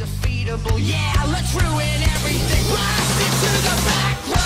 undefeatable. Yeah, let's ruin everything. Blast it to the back.